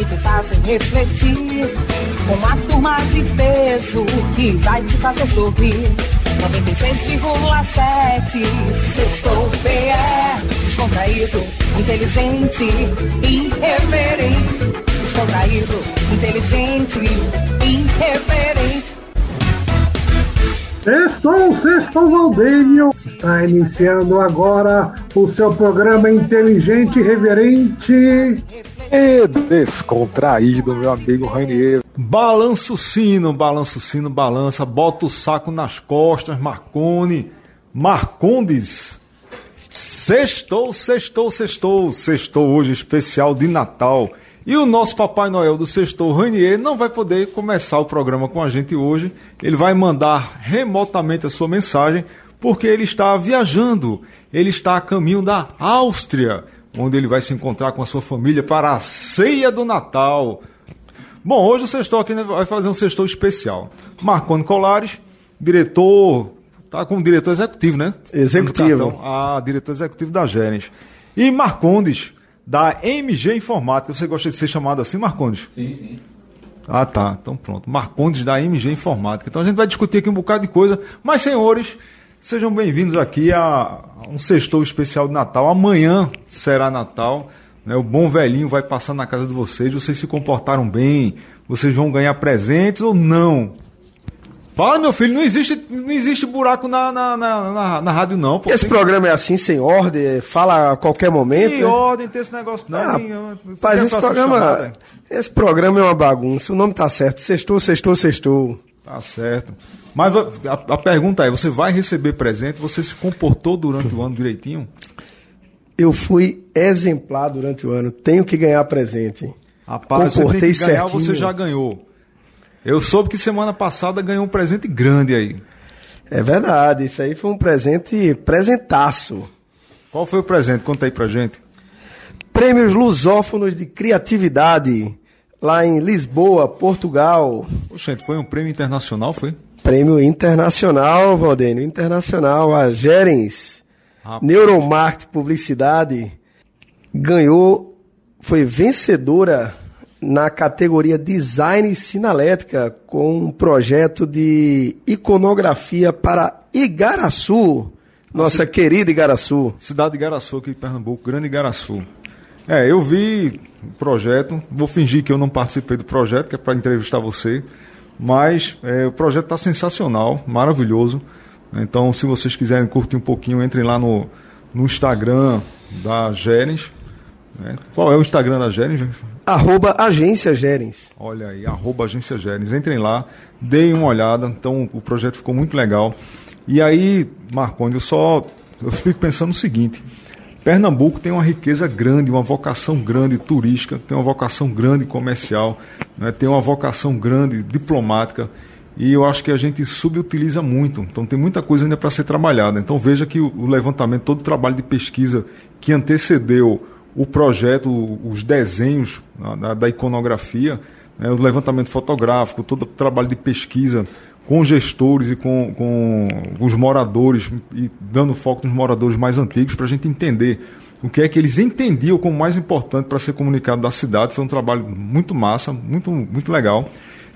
que te fazem refletir. Uma turma de peso que vai te fazer sorrir. 96,7 Sextou PE Descontraído, inteligente, irreverente Descontraído, inteligente, irreverente Sextou, Sextou Valdênio. Está iniciando agora o seu programa inteligente reverente. E descontraído, meu amigo Rainier. Balança o sino, balança o sino, balança, bota o saco nas costas, Marcone, Marcondes. Sextou, sextou, sextou, sextou hoje especial de Natal. E o nosso Papai Noel do Sextou Rainier não vai poder começar o programa com a gente hoje. Ele vai mandar remotamente a sua mensagem, porque ele está viajando. Ele está a caminho da Áustria, onde ele vai se encontrar com a sua família para a ceia do Natal. Bom, hoje o Sextou aqui vai fazer um Sextou especial. Marconi Colares, diretor. Tá com o diretor executivo, né? Executivo. Ah, diretor executivo da Genes. E Marcondes da MG Informática. Você gosta de ser chamado assim, Marcondes? Sim, sim. Ah, tá. Então pronto. Marcondes da MG Informática. Então a gente vai discutir aqui um bocado de coisa. Mas, senhores, sejam bem-vindos aqui a um sextou especial de Natal. Amanhã será Natal. Né? O bom velhinho vai passar na casa de vocês. Vocês se comportaram bem? Vocês vão ganhar presentes ou não? Fala, meu filho, não existe, não existe buraco na, na, na, na, na rádio, não. Pô. Esse Tem- programa é assim, sem ordem, fala a qualquer momento. Que né? ordem tem esse negócio, não. Ah, nem- esse programa, chamada. esse programa é uma bagunça. O nome tá certo. Sextou, sextou, sextou. Tá certo. Mas a, a pergunta é: você vai receber presente? Você se comportou durante o ano direitinho? Eu fui exemplar durante o ano. Tenho que ganhar presente. Rapaz, você tem Comportei ganhar, certinho. você já ganhou. Eu soube que semana passada ganhou um presente grande aí. É verdade. Isso aí foi um presente presentaço. Qual foi o presente? Conta aí pra gente. Prêmios Lusófonos de Criatividade. Lá em Lisboa, Portugal. Oxente, foi um prêmio internacional, foi? Prêmio internacional, Valdênio. Internacional. A Gerens. Rapaz. Neuromarketing Publicidade ganhou, foi vencedora na categoria Design Sinalética com um projeto de iconografia para Igaraçu, nossa querida Igaraçu. Cidade de Igaraçu, aqui de Pernambuco, Grande Igaraçu. É, eu vi o projeto, vou fingir que eu não participei do projeto, que é para entrevistar você, mas é, o projeto está sensacional, maravilhoso. Então, se vocês quiserem curtir um pouquinho, entrem lá no, no Instagram da Gerens. né? Qual é o Instagram da Gerens? Arroba Agência Gerens. Olha aí, arroba Agência Gerens. Entrem lá, deem uma olhada. Então, o projeto ficou muito legal. E aí, Marconi, eu só eu fico pensando o seguinte: Pernambuco tem uma riqueza grande, uma vocação grande turística, tem uma vocação grande comercial, né, tem uma vocação grande diplomática. E eu acho que a gente subutiliza muito. Então tem muita coisa ainda para ser trabalhada. Então veja que o, levantamento, todo o trabalho de pesquisa que antecedeu o projeto, os desenhos da- da, da iconografia, né, o levantamento fotográfico, todo o trabalho de pesquisa com gestores e com, com os moradores, e dando foco nos moradores mais antigos, para a gente entender o que é que eles entendiam como mais importante para ser comunicado da cidade. Foi um trabalho muito massa, muito, muito legal.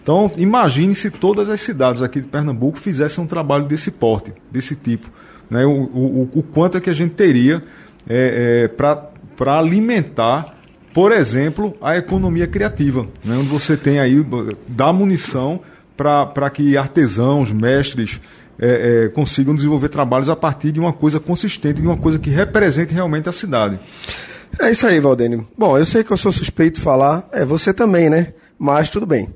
Então, imagine se todas as cidades aqui de Pernambuco fizessem um trabalho desse porte, desse tipo. Né? O, o, o quanto é que a gente teria é, para alimentar, por exemplo, a economia criativa, né? onde você tem aí, dá munição para que artesãos, mestres, é, é, consigam desenvolver trabalhos a partir de uma coisa consistente, de uma coisa que represente realmente a cidade. É isso aí, Valdênio. Bom, eu sei que eu sou suspeito de falar, é você também, né? Mas tudo bem.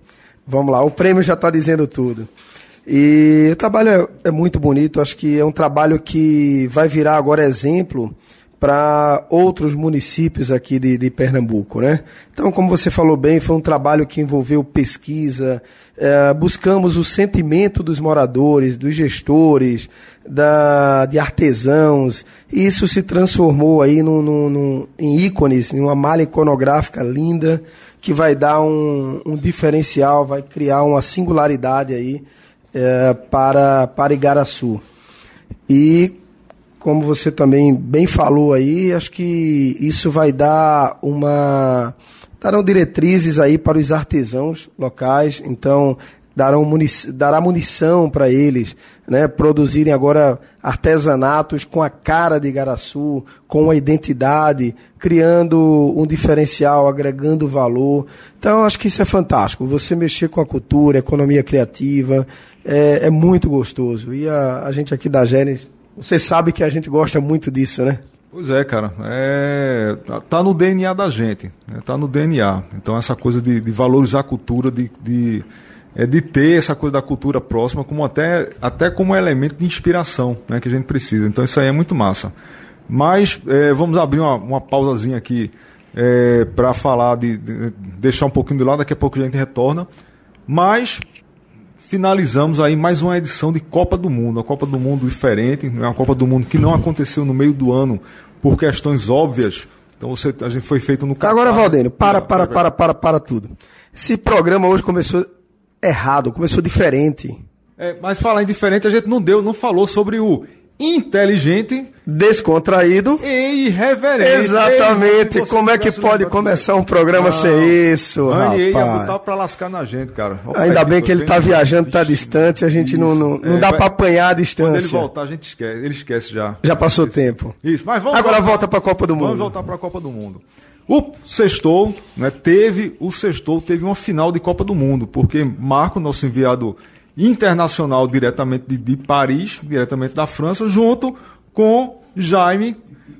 Vamos lá, o prêmio já está dizendo tudo. E o trabalho é, é muito bonito, acho que é um trabalho que vai virar agora exemplo para outros municípios aqui de, de, Pernambuco, né? Então, como você falou bem, foi um trabalho que envolveu pesquisa, é, buscamos o sentimento dos moradores, dos gestores, da, de artesãos, e isso se transformou aí no, em ícones, em uma malha iconográfica linda, que vai dar um, um diferencial, vai criar uma singularidade aí é, para, para Igaraçu. E como você também bem falou aí, acho que isso vai dar uma darão diretrizes aí para os artesãos locais, então darão munição, dará munição para eles, né, produzirem agora artesanatos com a cara de Igaraçu, com a identidade, criando um diferencial, agregando valor. Então, acho que isso é fantástico. Você mexer com a cultura, economia criativa, é, é muito gostoso. E a, a gente aqui da Gênesis você sabe que a gente gosta muito disso, né? Pois é, cara. É, tá, tá no DNA da gente. Né? Tá no DNA. Então essa coisa de, de valorizar a cultura, de, de, é de ter essa coisa da cultura próxima como até, até como elemento de inspiração né, que a gente precisa. Então isso aí é muito massa. Mas é, vamos abrir uma, uma pausazinha aqui é, para falar de, de, deixar um pouquinho de lado, daqui a pouco a gente retorna. Mas finalizamos aí mais uma edição de Copa do Mundo, uma Copa do Mundo diferente, é uma Copa do Mundo que não aconteceu no meio do ano por questões óbvias. Então você, a gente foi feito no Catar. Agora, Valdênio, para, para, para, para, para tudo. Esse programa hoje começou errado, começou diferente. É, mas falar em diferente, a gente não deu, não falou sobre o inteligente, descontraído e irreverente. Exatamente. Como é que pode começar um programa não, sem isso, rapaz? ia botar pra lascar na gente, cara. Opa, Ainda bem que ele tá viajando, tá distante, a gente isso. não, não, não é, dá para apanhar a distância. Quando ele voltar, a gente esquece, ele esquece já. Já passou o tempo. Isso, mas vamos Agora volta pra Copa do Mundo. Vamos voltar pra Copa do Mundo. O Sextou, né, teve, o Sextou teve uma final de Copa do Mundo, porque Marco, nosso enviado internacional diretamente de, de Paris, diretamente da França, junto com Jaime,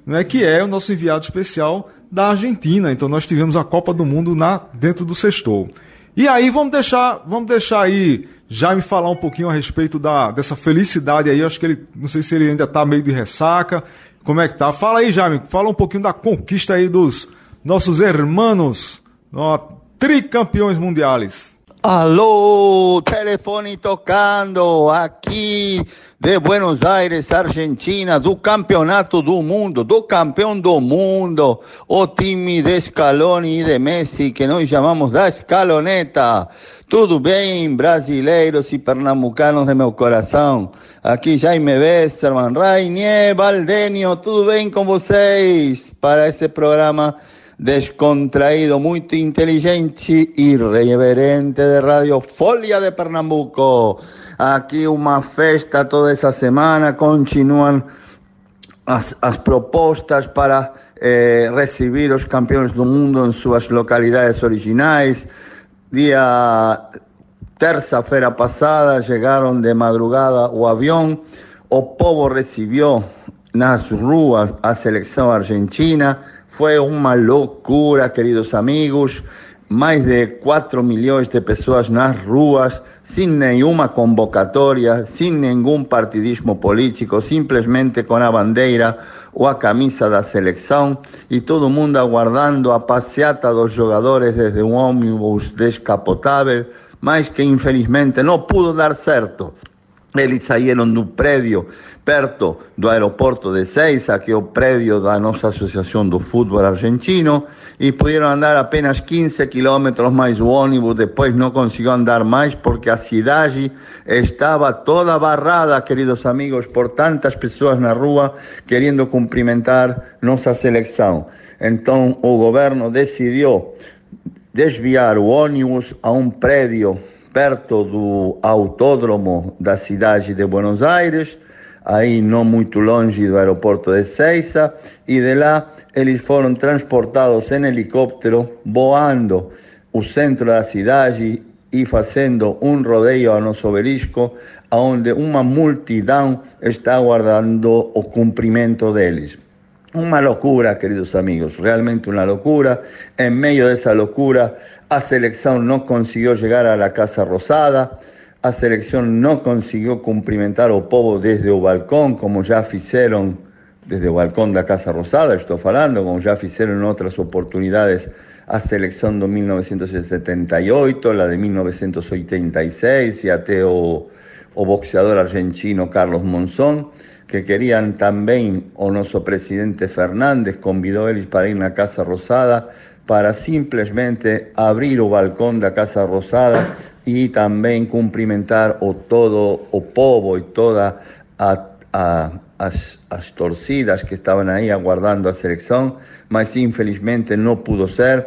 né, que é o nosso enviado especial da Argentina. Então nós tivemos a Copa do Mundo na, dentro do Sextou. E aí vamos deixar, vamos deixar aí Jaime falar um pouquinho a respeito da, dessa felicidade aí. Eu acho que ele, não sei se ele ainda está meio de ressaca. Como é que tá? Fala aí, Jaime, fala um pouquinho da conquista aí dos nossos hermanos, ó, tricampeões mundiais. Aló, telefone tocando aqui de Buenos Aires, Argentina, do campeonato do mundo, do campeão do mundo, o time de Scaloni e de Messi, que nós chamamos da escaloneta. Tudo bem, brasileiros e pernambucanos de meu coração? Aqui Jaime Westerman, Rainier, Valdenio, tudo bem com vocês? Para esse programa descontraído, muy inteligente y irreverente de Radio Folia de Pernambuco. Aquí una festa toda esa semana, continúan las propuestas para eh, recibir los campeones del mundo en sus localidades originales. Día terça-feira pasada llegaron de madrugada o avión, o povo recibió nas ruas a selección argentina, fue una locura, queridos amigos. Más de 4 millones de personas en las ruas, sin ninguna convocatoria, sin ningún partidismo político, simplemente con la bandera o a camisa la selección y todo mundo aguardando a paseata dos jugadores desde un ómnibus descapotable, más que infelizmente no pudo dar certo. Eles saíram do prédio perto do aeroporto de Seiza, que é o prédio da nossa Associação do Futebol Argentino, e puderam andar apenas 15 quilômetros mais o ônibus, depois não conseguiu andar mais porque a cidade estava toda barrada, queridos amigos, por tantas pessoas na rua querendo cumprimentar nossa seleção. Então o governo decidiu desviar o ônibus a um prédio perto do autódromo da cidade de Buenos Aires, aí não muito longe do aeroporto de Seiza, e de lá eles foram transportados em helicóptero, voando o centro da cidade e fazendo um rodeio ao nosso obelisco, onde uma multidão está aguardando o cumprimento deles. Uma loucura, queridos amigos, realmente uma loucura. Em meio dessa loucura, a selección no consiguió llegar a la Casa Rosada, a selección no consiguió cumplimentar o povo desde o balcón, como ya hicieron desde o balcão da Casa Rosada, estou falando, como já fizeram em outras oportunidades. A seleção de 1978, la de 1986 e até o, o boxeador argentino Carlos Monzón, que querían también, o nuestro presidente Fernández convidó eles para ir na Casa Rosada para simplesmente abrir o balcão da Casa Rosada e também cumprimentar o todo o povo e toda a, a, as, as torcidas que estavam aí aguardando a seleção, mas infelizmente não pudo ser.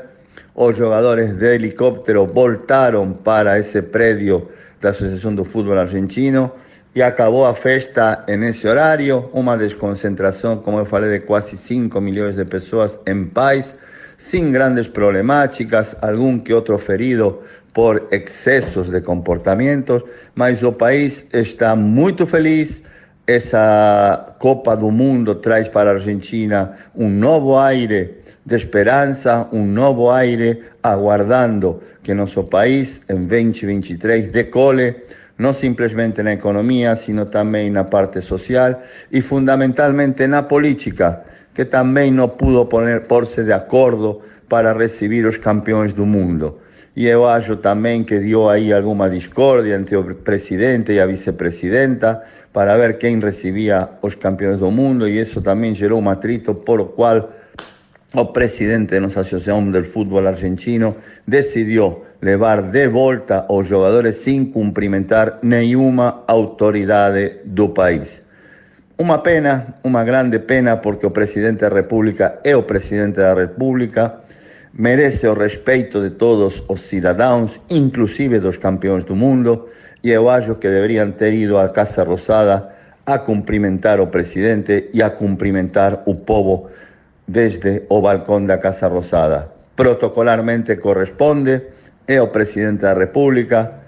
Os jogadores de helicóptero voltaram para esse prédio da Associação do Futebol Argentino e acabou a festa nesse horário, uma desconcentração, como eu falei, de quase 5 milhões de pessoas em paz, sem grandes problemáticas, algum que outro ferido por excessos de comportamentos, mas o país está muito feliz. Essa Copa do Mundo traz para Argentina um novo aire de esperança, um novo aire, aguardando que nosso país em 2023 decole não simplesmente na economia, sino também na parte social e fundamentalmente na política, que também não pudo poner, pôr-se de acordo para receber os campeões do mundo. E eu acho também que deu aí alguma discórdia entre o presidente e a vice-presidenta para ver quem recebia os campeões do mundo, e isso também gerou um atrito por o qual o presidente da Associação do Futebol Argentino decidiu levar de volta os jogadores sem cumprimentar nenhuma autoridade do país. Uma pena, uma grande pena, porque o presidente da República é o presidente da República, merece o respeito de todos os cidadãos, inclusive dos campeões do mundo, e eu que deveriam ter ido à Casa Rosada a cumprimentar o presidente e a cumprimentar o povo desde o balcão da Casa Rosada. Protocolarmente corresponde, é o presidente da República,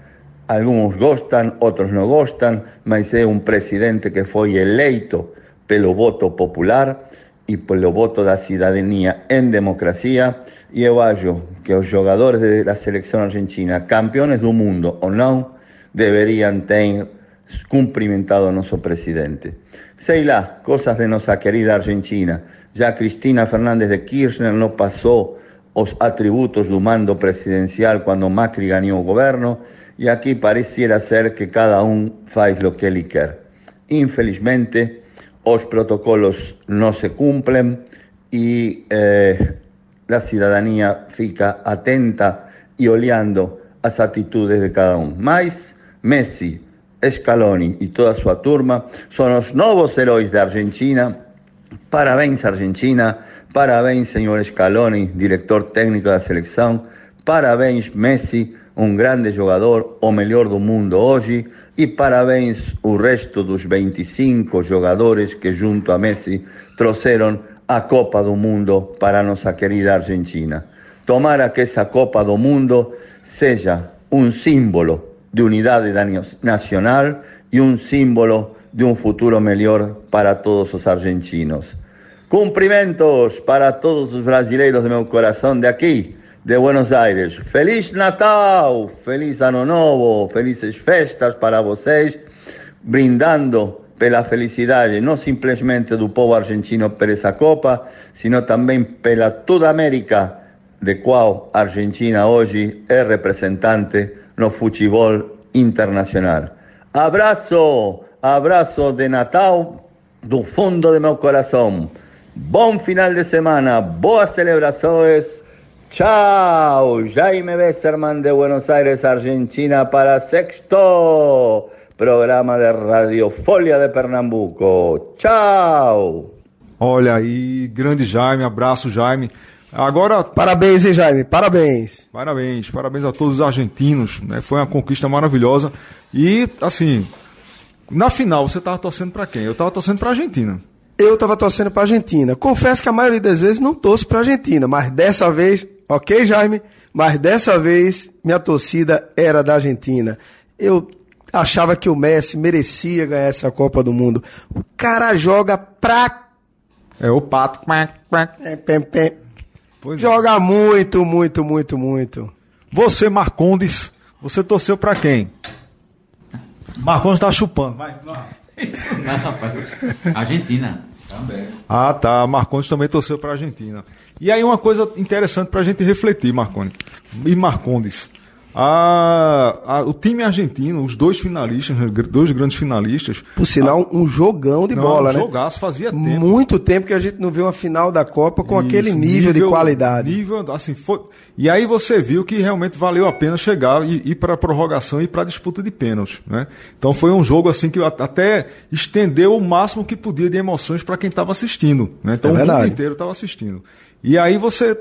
alguns gostam, outros não gostam, mas é um presidente que foi eleito pelo voto popular e pelo voto da cidadania em democracia, e eu acho que os jogadores da seleção argentina, campeões do mundo ou não, deveriam ter cumprimentado nosso presidente. Sei lá, coisas de nossa querida Argentina. Já Cristina Fernández de Kirchner não passou os atributos do mando presidencial quando Macri ganhou o governo e aqui pareciera ser que cada um faz o que ele quer. Infelizmente, os protocolos não se cumprem e eh, a cidadania fica atenta e olhando as atitudes de cada um. Mas Messi, Scaloni e toda a sua turma são os novos heróis da Argentina. Parabéns, Argentina. Parabéns, senhor Scaloni, diretor técnico da seleção. Parabéns, Messi, um grande jogador, o melhor do mundo hoje. E parabéns o resto dos 25 jogadores que, junto a Messi, trouxeram a Copa do Mundo para a nossa querida Argentina. Tomara que essa Copa do Mundo seja um símbolo de unidade nacional e um símbolo de um futuro melhor para todos os argentinos. Cumprimentos para todos os brasileiros de meu coração de aqui, de Buenos Aires. Feliz Natal, feliz Ano Novo, felizes festas para vocês, brindando pela felicidade não simplesmente do povo argentino por essa Copa, sino também pela toda América, de qual a Argentina hoje é representante no futebol internacional. Abraço, abraço de Natal do fundo de meu coração. Bom final de semana, boas celebrações. Tchau, Jaime Besserman de Buenos Aires, Argentina, para Sexto, programa de Radio Folha de Pernambuco. Tchau. Olha aí, grande Jaime, abraço Jaime. Agora. Parabéns, hein, Jaime? Parabéns. Parabéns, parabéns a todos os argentinos. Né? Foi uma conquista maravilhosa. E, assim, na final, você estava torcendo para quem? Eu estava torcendo para a Argentina. Eu estava torcendo para a Argentina. Confesso que a maioria das vezes não torço para a Argentina, mas dessa vez, ok, Jaime? Mas dessa vez, minha torcida era da Argentina. Eu achava que o Messi merecia ganhar essa Copa do Mundo. O cara joga pra. É o pato. É, pem, pem. Pois Joga é. muito, muito, muito, muito. Você, Marcondes, você torceu para quem? Marcondes tá chupando. Vai, não. não, rapaz. Argentina. Também. Ah, tá. Marcondes também torceu para a Argentina. E aí uma coisa interessante para a gente refletir, Marconi e Marcondes. A, a, o time argentino, os dois finalistas, dois grandes finalistas. Por sinal, a, um jogão de não, bola, um né? Jogaço, fazia tempo. Muito tempo que a gente não viu uma final da Copa com Isso, aquele nível, nível, de qualidade. Nível, assim, foi, e aí você viu que realmente valeu a pena chegar e ir para a prorrogação e para a disputa de pênaltis, né? Então foi um jogo assim que até estendeu o máximo que podia de emoções para quem estava assistindo, né? Então é o mundo inteiro estava assistindo. E aí você,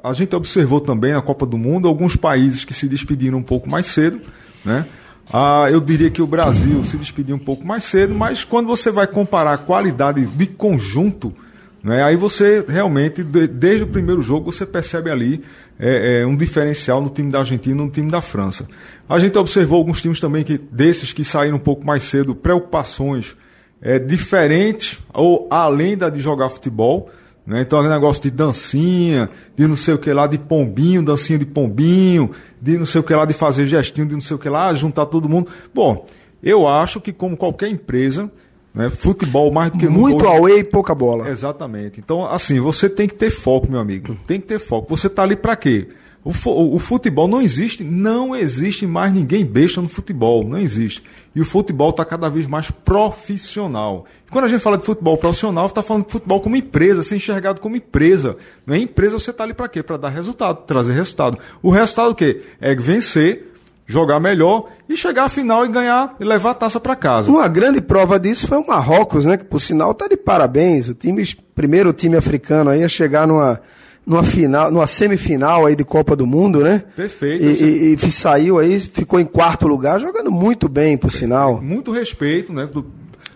a gente observou também na Copa do Mundo alguns países que se despediram um pouco mais cedo, né? Ah, eu diria que o Brasil se despediu um pouco mais cedo, mas quando você vai comparar a qualidade de conjunto, né, aí você realmente, desde o primeiro jogo, você percebe ali é, é, um diferencial no time da Argentina e no time da França. A gente observou alguns times também que desses que saíram um pouco mais cedo, preocupações é, diferentes ou além da de jogar futebol. Né? Então, negócio de dancinha, de não sei o que lá, de pombinho, dancinha de pombinho, de não sei o que lá, de fazer gestinho, de não sei o que lá, juntar todo mundo. Bom, eu acho que, como qualquer empresa, né, futebol mais do que Muito nunca... away e pouca bola. Exatamente. Então, assim, você tem que ter foco, meu amigo. Tem que ter foco. Você está ali para quê? O, o, futebol não existe, não existe mais ninguém besta no futebol, não existe. E o futebol está cada vez mais profissional. E quando a gente fala de futebol profissional, está falando de futebol como empresa, ser enxergado como empresa. Não é empresa, você está ali para quê? Para dar resultado, trazer resultado. O resultado o quê? É vencer, jogar melhor e chegar à final e ganhar e levar a taça para casa. Uma grande prova disso foi o Marrocos, né? Que por sinal está de parabéns. O time, primeiro time africano aí a chegar numa numa final, numa semifinal aí de Copa do Mundo, né? Perfeito. E, e, e, saiu aí, ficou em quarto lugar, jogando muito bem, por sinal. Muito respeito, né? Do,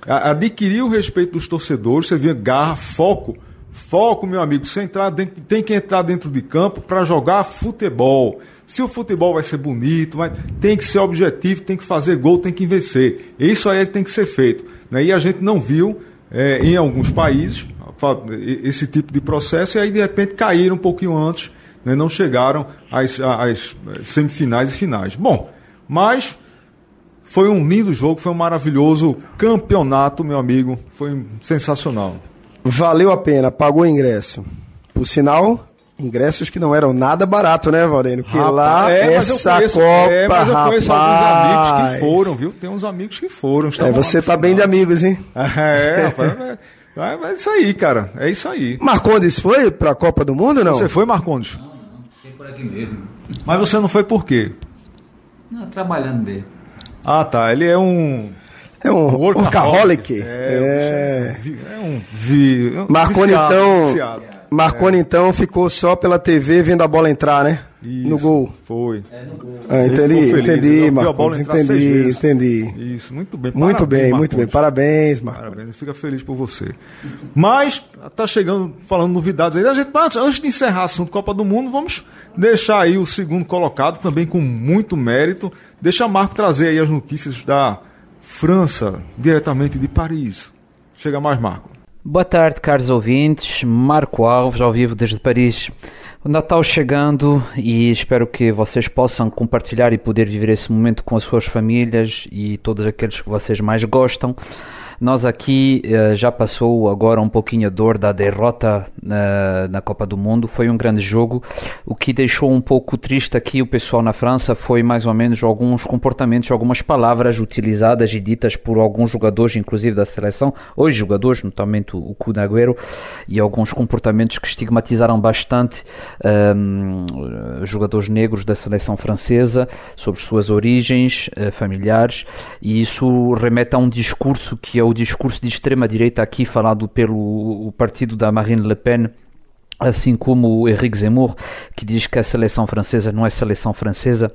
adquiriu o respeito dos torcedores, você via garra, foco. Foco, meu amigo. Você entrar dentro, tem que entrar dentro de campo para jogar futebol. Se o futebol vai ser bonito, vai, tem que ser objetivo, tem que fazer gol, tem que vencer. Isso aí é que tem que ser feito. Né? E a gente não viu é, em alguns países esse tipo de processo e aí de repente caíram um pouquinho antes, né, não chegaram às, às semifinais e finais. Bom, mas foi um lindo jogo, foi um maravilhoso campeonato, meu amigo, foi sensacional. Valeu a pena, pagou o ingresso. Por sinal, ingressos que não eram nada barato, né, Valdênio? Que rapaz, lá é, essa conheço, Copa, é, mas eu conheço rapaz. alguns amigos que foram, viu? Tem uns amigos que foram. É, você tá bem de amigos, hein? É, rapaz, é, é isso aí, cara. É isso aí. Marcondes foi para a Copa do Mundo não? Você foi, Marcondes? Não, não. Fiquei por aqui mesmo. Mas você não foi por quê? Não, trabalhando mesmo. Ah, tá. Ele é um. É um workaholic. É, é, é um. Vi, Marconi, viciado, então. Viciado. Marconi, é. então, ficou só pela TV vendo a bola entrar, né? Isso, no gol. Foi. É, no gol. Ah, entendi, entendi, Marcos. Entendi, entendi. Isso, muito bem. Muito Parabéns, bem, Marcos. muito bem. Parabéns, Marcos. Parabéns, fica feliz por você. Mas, tá chegando, falando novidades aí. A gente, antes de encerrar o assunto Copa do Mundo, vamos deixar aí o segundo colocado, também com muito mérito. Deixa Marco trazer aí as notícias da França, diretamente de Paris. Chega mais, Marco. Boa tarde, caros ouvintes. Marco Alves, ao vivo desde Paris. O Natal chegando e espero que vocês possam compartilhar e poder viver esse momento com as suas famílias e todos aqueles que vocês mais gostam. Nós aqui uh, já passou agora um pouquinho a dor da derrota uh, na Copa do Mundo. Foi um grande jogo. O que deixou um pouco triste aqui o pessoal na França foi mais ou menos alguns comportamentos, algumas palavras utilizadas e ditas por alguns jogadores, inclusive da seleção, hoje jogadores, notammente o Kun Agüero, e alguns comportamentos que estigmatizaram bastante ehm, jogadores negros da seleção francesa sobre suas origens uh, familiares, e isso remete a um discurso que o discurso de extrema-direita aqui falado pelo partido da Marine Le Pen, assim como o Henrique Zemmour, que diz que a seleção francesa não é seleção francesa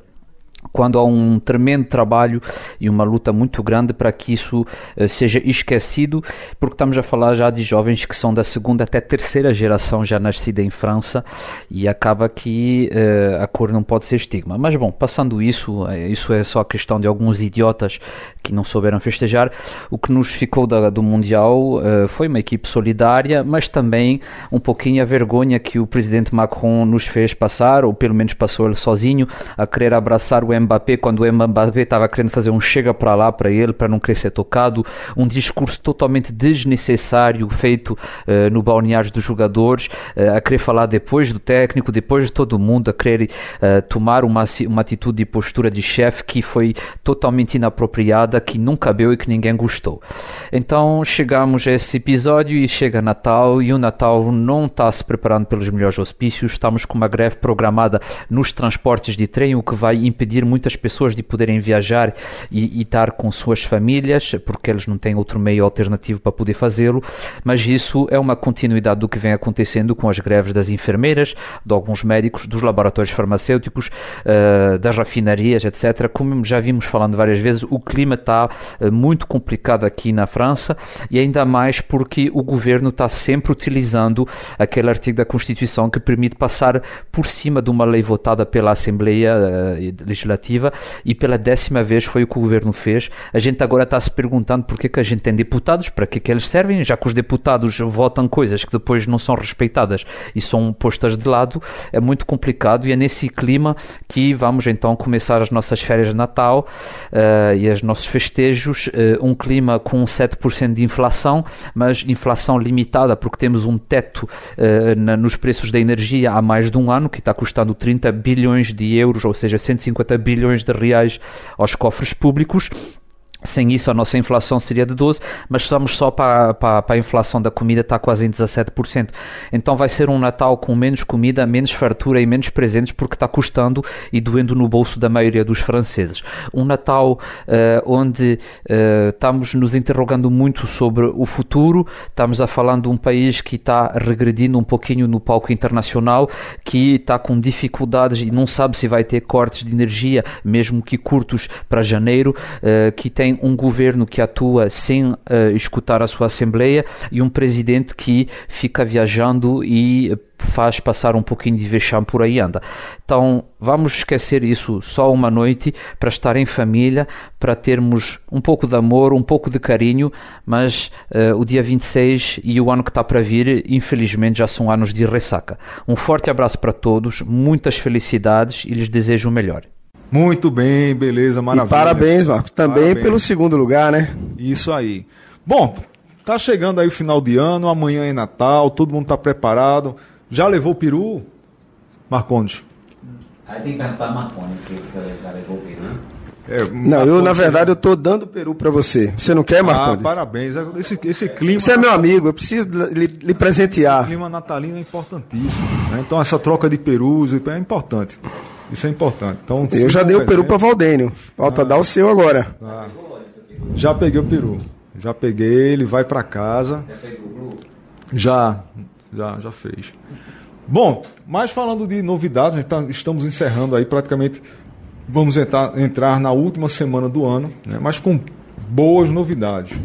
quando há um tremendo trabalho e uma luta muito grande para que isso uh, seja esquecido, porque estamos a falar já de jovens que são da segunda até terceira geração já nascida em França e acaba que uh, a cor não pode ser estigma. Mas bom, passando isso, uh, isso é só questão de alguns idiotas que não souberam festejar. O que nos ficou da, do Mundial foi uma equipe solidária, mas também um pouquinho a vergonha que o presidente Macron nos fez passar, ou pelo menos passou ele sozinho, a querer abraçar o Mbappé quando o Mbappé estava querendo fazer um chega para lá para ele, para não querer ser tocado, um discurso totalmente desnecessário feito uh, no balneário dos jogadores, uh, a querer falar depois do técnico, depois de todo mundo, a querer uh, tomar uma, uma atitude de postura de chefe que foi totalmente inapropriada, que não cabeu e que ninguém gostou. Então chegamos a esse episódio e chega Natal e o Natal não está se preparando pelos melhores auspícios, estamos com uma greve programada nos transportes de trem, o que vai impedir muitas pessoas de poderem viajar e, e estar com suas famílias, porque eles não têm outro meio alternativo para poder fazê-lo, mas isso é uma continuidade do que vem acontecendo com as greves das enfermeiras, de alguns médicos, dos laboratórios farmacêuticos, uh, das rafinarias, etc. Como já vimos falando várias vezes, o clima está uh, muito complicado aqui na França e ainda mais porque o governo está sempre utilizando aquele artigo da Constituição que permite passar por cima de uma lei votada pela Assembleia uh, Legislativa e pela décima vez foi o que o governo fez. A gente agora está se perguntando porque que a gente tem deputados, para que, que eles servem, já que os deputados votam coisas que depois não são respeitadas e são postas de lado, é muito complicado e é nesse clima que vamos então começar as nossas férias de Natal uh, e os nossos festejos, uh, um clima com 7% de inflação, mas inflação limitada porque temos um teto uh, na, nos preços da energia há mais de um ano que está custando 30 bilhões de euros, ou seja, 150 bilhões de reais aos cofres públicos sem isso, a nossa inflação seria de 12%, mas estamos só para, para, para a inflação da comida, está quase em 17%. Então vai ser um Natal com menos comida, menos fartura e menos presentes, porque está custando e doendo no bolso da maioria dos franceses. Um Natal uh, onde uh, estamos nos interrogando muito sobre o futuro, estamos a falar de um país que está regredindo um pouquinho no palco internacional, que está com dificuldades e não sabe se vai ter cortes de energia, mesmo que curtos, para janeiro, uh, que tem tem um governo que atua sem uh, escutar a sua Assembleia e um presidente que fica viajando e faz passar um pouquinho de vexame por aí anda. Então vamos esquecer isso só uma noite para estar em família, para termos um pouco de amor, um pouco de carinho, mas uh, o dia 26 e o ano que está para vir, infelizmente já são anos de ressaca. Um forte abraço para todos, muitas felicidades e lhes desejo o melhor. Muito bem, beleza, maravilha. E parabéns, Marco, também parabéns. pelo segundo lugar, né? Isso aí. Bom, tá chegando aí o final de ano, amanhã é Natal, todo mundo tá preparado. Já levou o peru, Marcondes? Aí tem que perguntar Marcondes, que você já levou o peru. É, não, eu na verdade eu tô dando peru para você. Você não quer, Marcondes? Ah, parabéns. Esse, esse clima. Você é meu amigo, eu preciso lhe, lhe presentear. O clima natalino é importantíssimo. Né? Então essa troca de perus é importante. Isso é importante. Então, eu já dei o peru para Valdênio. Falta ah, dar o seu agora. Ah, já peguei o peru. Já peguei, ele vai para casa. Já, já, já fez. Bom, mas falando de novidades, tá, estamos encerrando aí praticamente. Vamos entrar, entrar na última semana do ano, né, mas com boas novidades.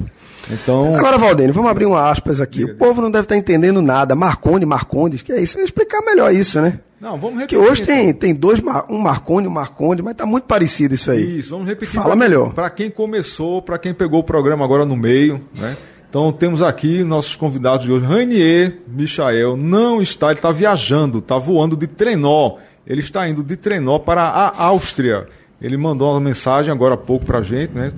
Então... Agora, Valdênio, vamos abrir uma aspas aqui. O povo não deve estar entendendo nada. Marconde, Marcondes, que é isso? Vou explicar melhor isso, né? Não, vamos repetir. Que hoje então. tem, tem dois, um Marconi, um Marconde, mas tá muito parecido isso aí. Isso, vamos repetir. Fala pra, melhor. Para quem começou, para quem pegou o programa agora no meio, né? Então temos aqui nossos convidados de hoje. Rainier Michael não está, ele está viajando, está voando de trenó. Ele está indo de trenó para a Áustria. Ele mandou uma mensagem agora há pouco para a gente, né?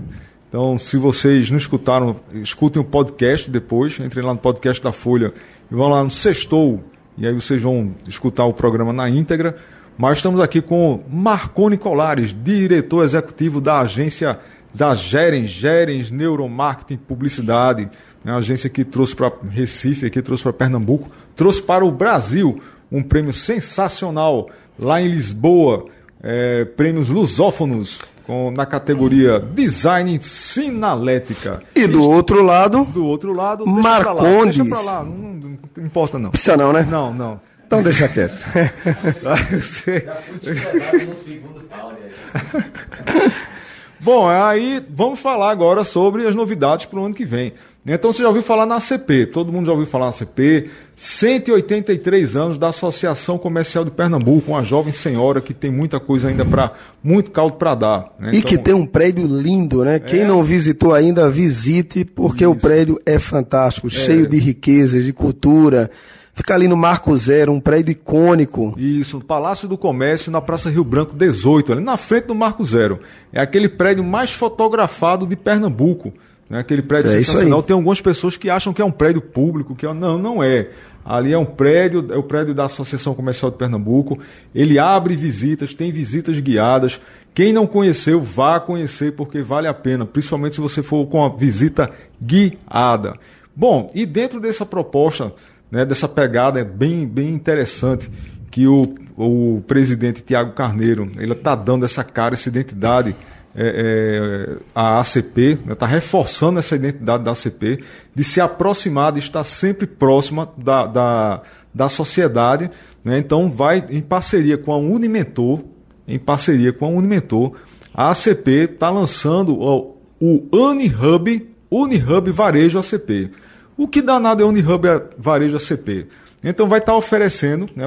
Então, se vocês não escutaram, escutem o podcast depois, entrem lá no podcast da Folha e vão lá no Sextou e aí vocês vão escutar o programa na íntegra. Mas estamos aqui com Marconi Colares, diretor executivo da agência da Gerens, Gerens Neuromarketing Publicidade, né, a agência que trouxe para Recife, que trouxe para Pernambuco, trouxe para o Brasil um prêmio sensacional lá em Lisboa, é, prêmios lusófonos com, na categoria Design Sinalética. E do outro lado, do outro lado, Marcondes. Deixa pra lá, não, não, não importa não. Precisa não, né? Não, não. Então deixa quieto. Bom, aí vamos falar agora sobre as novidades para o ano que vem. Então você já ouviu falar na ACP, todo mundo já ouviu falar na ACP, 183 anos da Associação Comercial de Pernambuco, uma jovem senhora que tem muita coisa ainda para, muito caldo para dar. Né? E então, que tem um prédio lindo, né? É... Quem não visitou ainda, visite, porque Isso. o prédio é fantástico, é... cheio de riquezas, de cultura Fica ali no Marco Zero, um prédio icônico. Isso, no Palácio do Comércio, na Praça Rio Branco 18, ali na frente do Marco Zero. É aquele prédio mais fotografado de Pernambuco. Né? Aquele prédio É sensacional. Tem algumas pessoas que acham que é um prédio público, que é... não, não é. Ali é um prédio, é o prédio da Associação Comercial de Pernambuco. Ele abre visitas, tem visitas guiadas. Quem não conheceu, vá conhecer, porque vale a pena, principalmente se você for com a visita guiada. Bom, e dentro dessa proposta, né, dessa pegada é bem, bem interessante, que o, o presidente Tiago Carneiro ele está dando essa cara, essa identidade é, é, à ACP, está reforçando essa identidade da ACP, de se aproximar, de estar sempre próxima da, da, da sociedade. Né? Então, vai em parceria com a Unimentor, em parceria com a Unimentor, a ACP está lançando o, o UniHub, UniHub Varejo ACP. O que danado é Unihub Varejo ACP? Então vai estar oferecendo, né,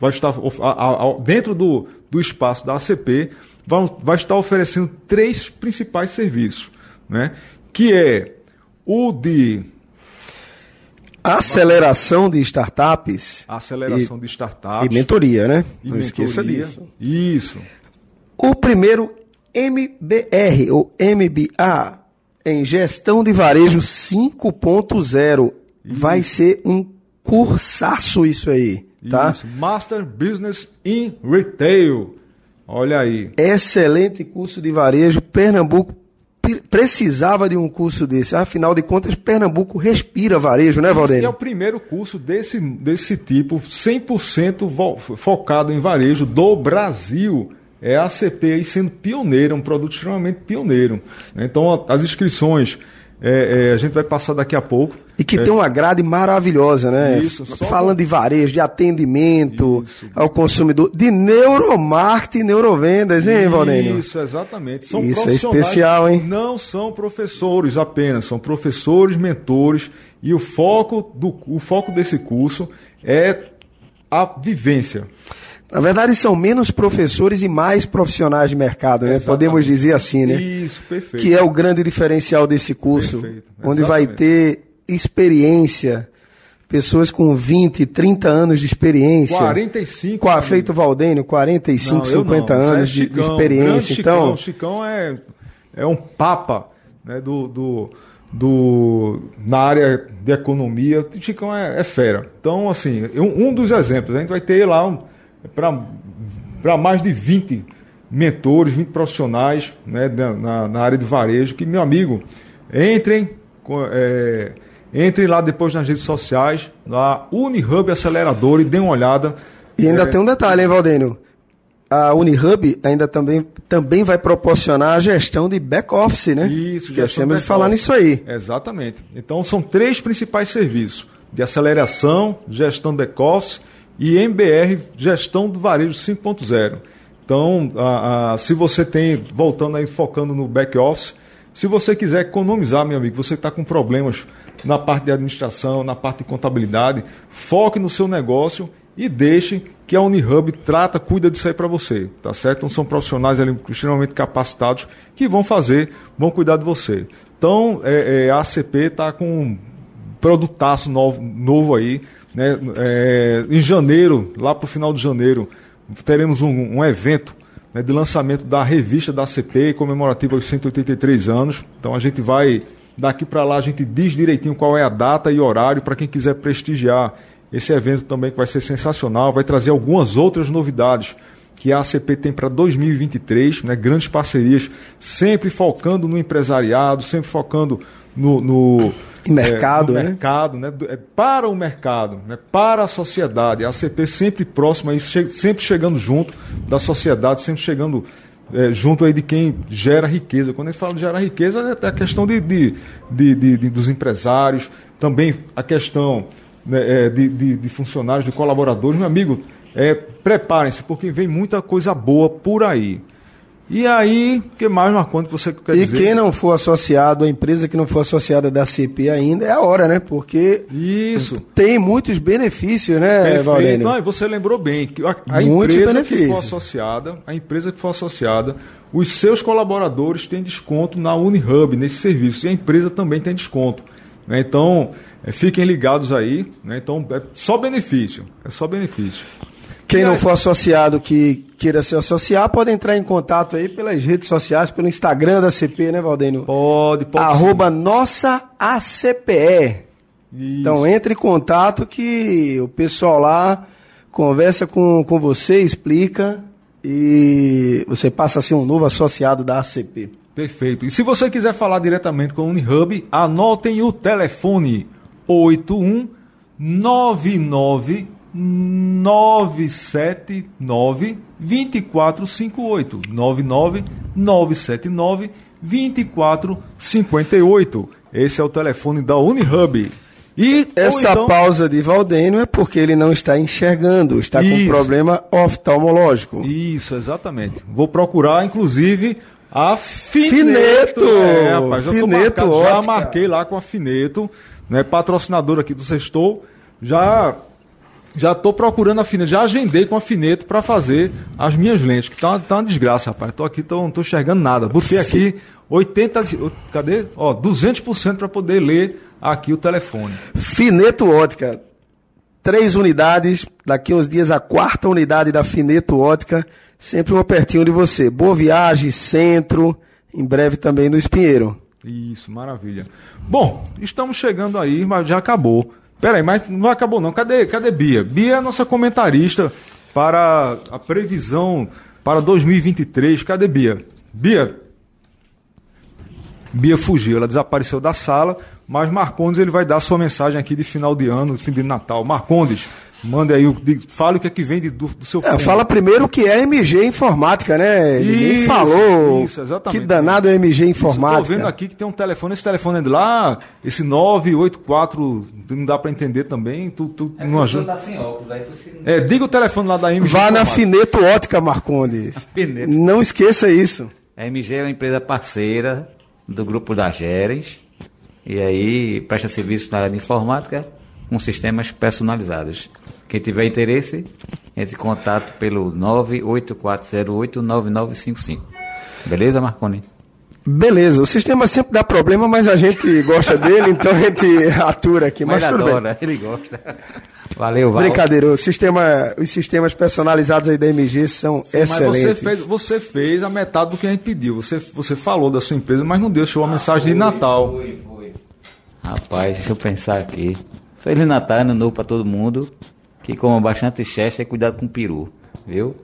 vai estar a- a- a- dentro do, do espaço da ACP, vai, vai estar oferecendo três principais serviços, né, que é o de Aceleração de startups aceleração E- de startups. e mentoria, né? e Não esqueça mentoria. disso. Isso. O primeiro MBR, ou MBA, em Gestão de Varejo 5.0. Vai ser um cursaço isso aí, tá? Isso. Master Business in Retail. Olha aí. Excelente curso de varejo. Pernambuco pre- precisava de um curso desse. Afinal de contas, Pernambuco respira varejo, né, Esse é o Valdênio? primeiro curso desse, desse tipo, 100% vo- focado em varejo do Brasil. É a ACP aí sendo pioneira, um produto extremamente pioneiro. Então, as inscrições é, é, a gente vai passar daqui a pouco. E que É, tem uma grade maravilhosa, né? Isso, só Falando de varejo, de atendimento Isso. ao consumidor, de neuromarketing e neurovendas, hein, Valdênio? Isso, exatamente. São Isso é especial, hein? Não são professores apenas, são professores, mentores. E o foco, do, o foco desse curso é a vivência. Na verdade, são menos professores e mais profissionais de mercado, né? Podemos dizer assim, né? Isso, perfeito. Que é o grande diferencial desse curso, Perfeito, onde vai ter experiência, pessoas com 20, 30 anos de experiência. 45. Com a feito Valdênio, 45, Não, eu 50 não. Isso é anos de- Chicão, experiência. Então, Chicão, Chicão é, é um papa né, do, do, do- na área de economia. Chicão é, é fera. Então, assim, um, um dos exemplos, a gente vai ter lá um, para mais de 20 mentores, 20 profissionais né, na, na- área de varejo, que, meu amigo, entrem, é, entrem lá depois nas redes sociais, na Unihub Acelerador e dêem uma olhada. e ainda É, tem um detalhe, hein, Valdênio? A Unihub ainda também, também vai proporcionar a gestão de back-office, né? Isso, Esquecemos de falar nisso aí. Exatamente. Então são três principais serviços: de aceleração, gestão back-office e MBR, gestão do varejo 5.0. Então, a- a- se você tem, voltando aí, focando no back-office, se você quiser economizar, meu amigo, você está com problemas na parte de administração, na parte de contabilidade, foque no seu negócio e deixe que a Unihub trata, cuida disso aí para você, tá certo? Então são profissionais ali extremamente capacitados que vão fazer, vão cuidar de você. Então é, é, a ACP está com um produtaço novo, novo aí, né? É, em janeiro, lá para o final de janeiro, teremos um, um evento né, de lançamento da revista da ACP comemorativa aos 183 anos. Então a gente vai daqui para lá a gente diz direitinho qual é a data e horário para quem quiser prestigiar esse evento também que vai ser sensacional, vai trazer algumas outras novidades que a ACP tem para 2023, né, grandes parcerias, sempre focando no empresariado, sempre focando no, no Em mercado, no né? mercado, né, é, para o mercado, né, para a sociedade. A ACP sempre próxima, sempre chegando junto da sociedade, sempre chegando é, junto aí de quem gera riqueza. Quando a gente fala de gerar riqueza, é até a questão de, de, de- de- dos empresários, também a questão né, é, de, de- de funcionários, de colaboradores. Meu amigo, é, preparem-se, porque vem muita coisa boa por aí. E aí, o que mais, Marconi, que você quer E dizer? quem não for associado, a empresa que não for associada da CP ainda, é a hora, né? Porque Isso. tem muitos benefícios, né. Valdênio? Não, e você lembrou bem que a, a empresa que benefícios. for associada, a empresa que for associada, os seus colaboradores têm desconto na Unihub, nesse serviço, e a empresa também tem desconto. Né? Então, é, fiquem ligados aí. Né? Então, é só benefício. É só benefício. Quem não for associado que queira se associar, pode entrar em contato aí pelas redes sociais, pelo Instagram da CP, né, Valdênio? Pode, pode. Arroba nossa ACPE. Isso. Então entre em contato que o pessoal lá conversa com, com você, explica e você passa a ser um novo associado da ACP. Perfeito. E se você quiser falar diretamente com o Unihub, anotem o telefone 8199 979 2458 99 979 2458. Esse é o telefone da Unihub. E essa então... pausa de Valdênio é porque ele não está enxergando, está Isso. com um problema oftalmológico. Isso, exatamente. Vou procurar, inclusive, a Fineto. Fineto! É, rapaz, Fineto, marcado, já marquei lá com a Fineto, né, patrocinador aqui do Sextou. Já já estou procurando a Fineto, já agendei com a Fineto para fazer as minhas lentes, que tá, tá uma desgraça, rapaz. Estou aqui, tô, não estou enxergando nada. Botei aqui 80, cadê? Ó, 200% para poder ler aqui o telefone. Fineto Ótica. Três unidades, daqui uns dias a quarta unidade da Fineto Ótica, sempre um pertinho de você. Boa viagem, centro, em breve também no Espinheiro. Isso, maravilha. Bom, estamos chegando aí, mas já acabou. Peraí, mas não acabou não. Cadê, cadê Bia? Bia é a nossa comentarista para a previsão para 2023. Cadê Bia? Bia? Bia fugiu, ela desapareceu da sala, mas Marcondes ele vai dar sua mensagem aqui de final de ano, fim de Natal. Marcondes, Manda aí, fale o que é que vem de, do, do seu é, Fala primeiro o que é MG Informática, né? Isso, Ninguém falou. Isso, exatamente. Que danado é MG Informática. Estou vendo aqui que tem um telefone, esse telefone é de lá, esse 984, não dá para entender também. Tu, tu é não ajuda. Tá sem óculos, aí É, diga o telefone lá da MG. Vá na Fineto Ótica, Marcondes. Fineto. Não esqueça isso. A MG é uma empresa parceira do grupo da Geres. E aí presta serviço na área de informática com sistemas personalizados. Quem tiver interesse, entre em contato pelo 984089955. Beleza, Marconi? Beleza, o sistema sempre dá problema, mas a gente gosta dele, então a gente atura aqui. Mas, mas ele adora, ele gosta. Valeu, Val. Brincadeira, o sistema, os sistemas personalizados aí da MG são Sim, excelentes. Mas você fez, você fez a metade do que a gente pediu. Você, você falou da sua empresa, mas não deixou a ah, mensagem foi, de Natal. Foi, foi. Rapaz, deixa eu pensar aqui. Feliz Natal, ano novo para todo mundo que coma bastante chester e cuidado com o peru, viu?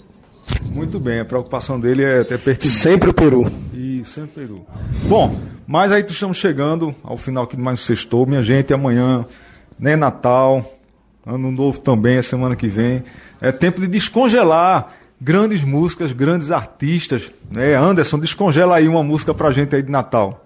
Muito bem, a preocupação dele é até pertinente. Sempre o peru. Isso, sempre o peru. Bom, mas aí estamos chegando ao final aqui de mais um sextou. Minha gente, amanhã, né, Natal, Ano Novo também, a semana que vem. É tempo de descongelar grandes músicas, grandes artistas. Né? Anderson, descongela aí uma música pra gente aí de Natal.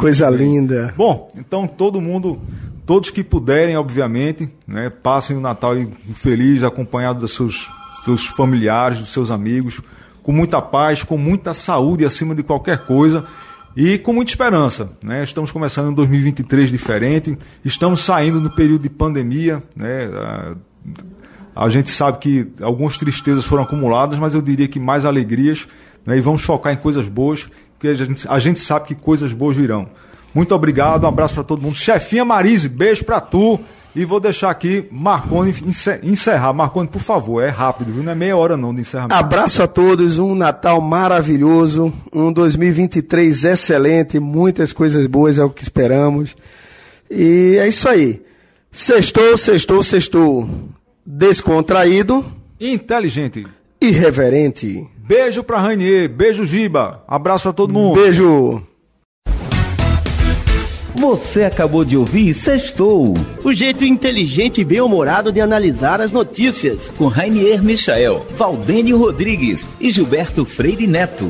Coisa linda. Bom, então todo mundo, todos que puderem, obviamente, né, passem o Natal feliz, acompanhado dos seus, seus familiares, dos seus amigos, com muita paz, com muita saúde acima de qualquer coisa e com muita esperança. Né? Estamos começando um 2023 diferente, estamos saindo do período de pandemia. Né? A, a gente sabe que algumas tristezas foram acumuladas, mas eu diria que mais alegrias. Né? E vamos focar em coisas boas, porque a gente, a gente sabe que coisas boas virão. Muito obrigado, um abraço para todo mundo. Chefinha Marise, beijo para tu. E vou deixar aqui Marconi encerrar. Marconi, por favor, é rápido, viu? Não é meia hora não de encerramento. Abraço a todos, um Natal maravilhoso, um 2023 excelente, muitas coisas boas é o que esperamos. E é isso aí. Sextou, sextou, sextou. Descontraído. Inteligente. Irreverente. Beijo pra Rainier, beijo Giba. Abraço pra todo mundo. Beijo. Você acabou de ouvir Sextou. O jeito inteligente e bem-humorado de analisar as notícias. Com Rainier Michael, Valdênio Rodrigues e Gilberto Freire Neto.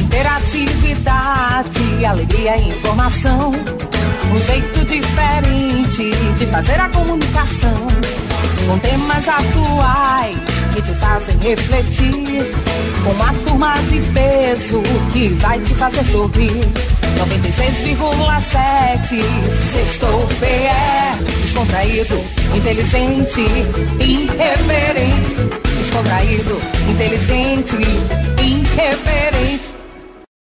Interatividade, alegria e informação. Um jeito diferente de fazer a comunicação. Com temas atuais que te fazem refletir. Com uma turma de peso que vai te fazer sorrir. 96,7 Sextou PE Descontraído, inteligente, irreverente Descontraído, inteligente, irreverente